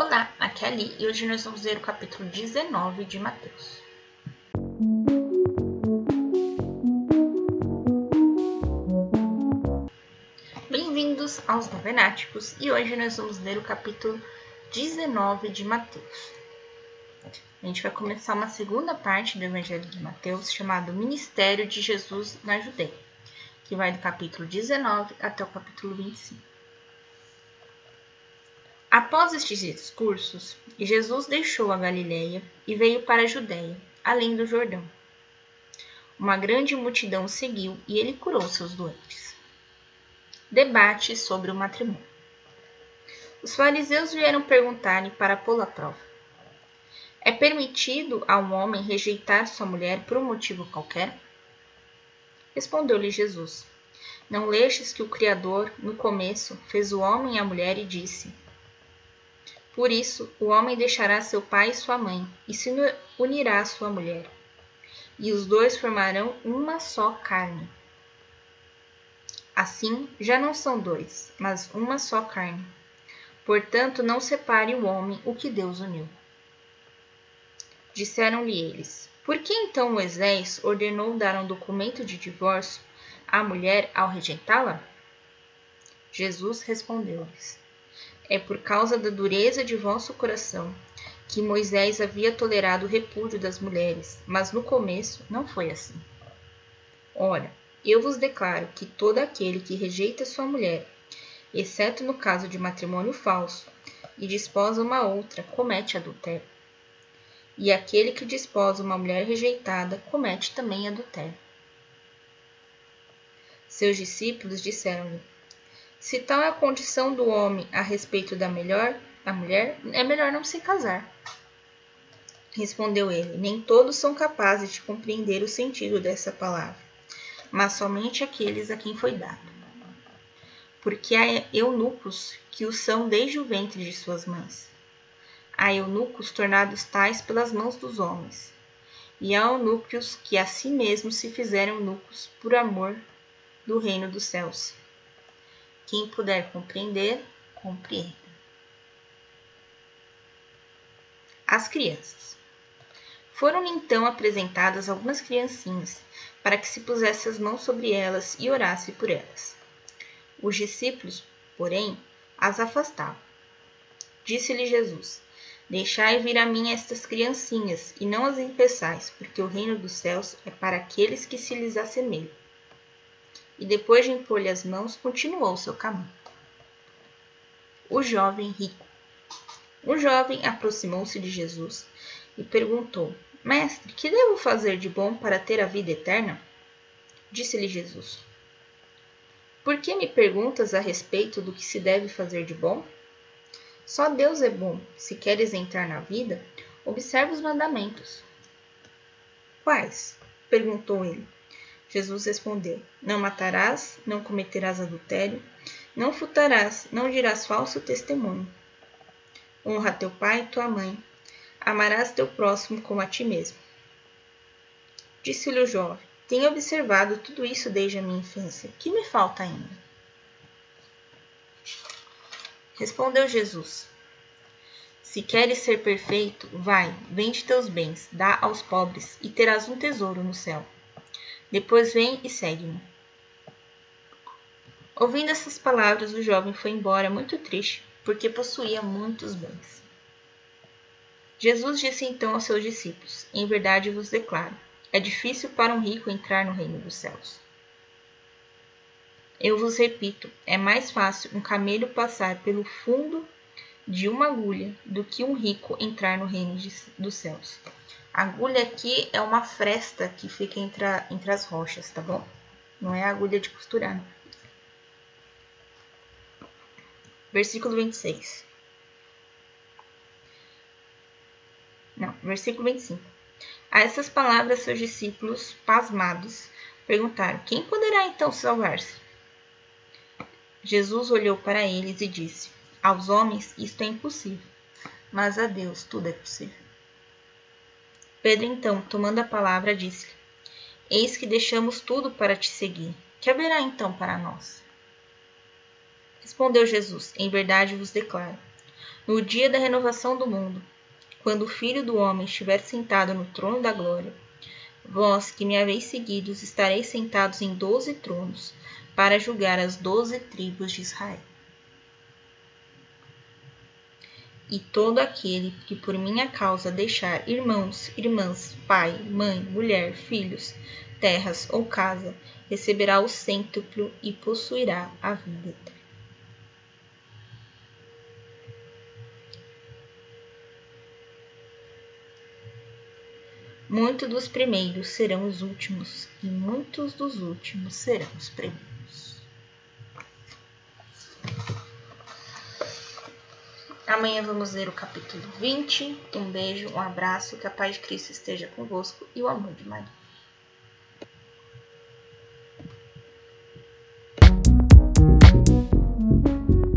Olá, aqui é Ali e hoje nós vamos ler o capítulo 19 de Mateus. Bem-vindos aos Novenáticos e hoje nós vamos ler o capítulo 19 de Mateus. A gente vai começar uma segunda parte do Evangelho de Mateus chamado Ministério de Jesus na Judeia, que vai do capítulo 19 até o capítulo 25. Após estes discursos, Jesus deixou a Galiléia e veio para a Judéia, além do Jordão. Uma grande multidão seguiu e ele curou seus doentes. Debate sobre o matrimônio. Os fariseus vieram perguntar-lhe para pô-lo à prova. É permitido a um homem rejeitar sua mulher por um motivo qualquer? Respondeu-lhe Jesus: Não lestes que o Criador, no começo, fez o homem e a mulher e disse: Por isso, o homem deixará seu pai e sua mãe e se unirá à sua mulher, e os dois formarão uma só carne. Assim, já não são dois, mas uma só carne. Portanto, não separe o homem o que Deus uniu. Disseram-lhe eles: Por que então Moisés ordenou dar um documento de divórcio à mulher ao rejeitá-la? Jesus respondeu-lhes: É por causa da dureza de vosso coração que Moisés havia tolerado o repúdio das mulheres, mas no começo não foi assim. Ora, eu vos declaro que todo aquele que rejeita sua mulher, exceto no caso de matrimônio falso, e desposa uma outra, comete adultério e aquele que desposa uma mulher rejeitada comete também adultério. Seus discípulos disseram-lhe: Se tal é a condição do homem a respeito da melhor, da mulher, é melhor não se casar. Respondeu ele: Nem todos são capazes de compreender o sentido dessa palavra, mas somente aqueles a quem foi dado. Porque há eunucos que o são desde o ventre de suas mães a eunucos tornados tais pelas mãos dos homens, e a eunucos que a si mesmos se fizeram eunucos por amor do reino dos céus. Quem puder compreender, compreenda. As crianças. Foram então apresentadas algumas criancinhas, para que se pusesse as mãos sobre elas e orasse por elas. Os discípulos, porém, as afastavam. Disse-lhe Jesus: Deixai vir a mim estas criancinhas, e não as impeçais, porque o reino dos céus é para aqueles que se lhes assemelham. E depois de impor-lhe as mãos, continuou seu caminho. O jovem rico. O jovem aproximou-se de Jesus e perguntou: Mestre, que devo fazer de bom para ter a vida eterna? Disse-lhe Jesus: Por que me perguntas a respeito do que se deve fazer de bom? Só Deus é bom. Se queres entrar na vida, observe os mandamentos. Quais? perguntou ele. Jesus respondeu: Não matarás, não cometerás adultério, não furtarás, não dirás falso testemunho. Honra teu pai e tua mãe. Amarás teu próximo como a ti mesmo. Disse-lhe o jovem: Tenho observado tudo isso desde a minha infância. Que me falta ainda? Respondeu Jesus: Se queres ser perfeito, vai, vende teus bens, dá aos pobres, e terás um tesouro no céu. Depois vem e segue-me. Ouvindo essas palavras, o jovem foi embora muito triste, porque possuía muitos bens. Jesus disse então aos seus discípulos: Em verdade vos declaro, é difícil para um rico entrar no reino dos céus. Eu vos repito, é mais fácil um camelo passar pelo fundo de uma agulha do que um rico entrar no reino de, dos céus. A agulha aqui é uma fresta que fica entre, a, entre as rochas, tá bom? Não é a agulha de costurar. Versículo 26. Não, versículo 25. A essas palavras, seus discípulos, pasmados, perguntaram: Quem poderá então salvar-se? Jesus olhou para eles e disse: Aos homens isto é impossível, mas a Deus tudo é possível. Pedro, então, tomando a palavra, disse-lhe: Eis que deixamos tudo para te seguir. Que haverá então para nós? Respondeu Jesus: Em verdade vos declaro: No dia da renovação do mundo, quando o Filho do Homem estiver sentado no trono da glória, vós que me haveis seguidos estareis sentados em doze tronos, para julgar as doze tribos de Israel. E todo aquele que por minha causa deixar irmãos, irmãs, pai, mãe, mulher, filhos, terras ou casa, receberá o cêntuplo e possuirá a vida. Muitos dos primeiros serão os últimos, e muitos dos últimos serão os primeiros. Amanhã vamos ler o capítulo 20. Um beijo, um abraço, que a paz de Cristo esteja convosco e o amor de Maria.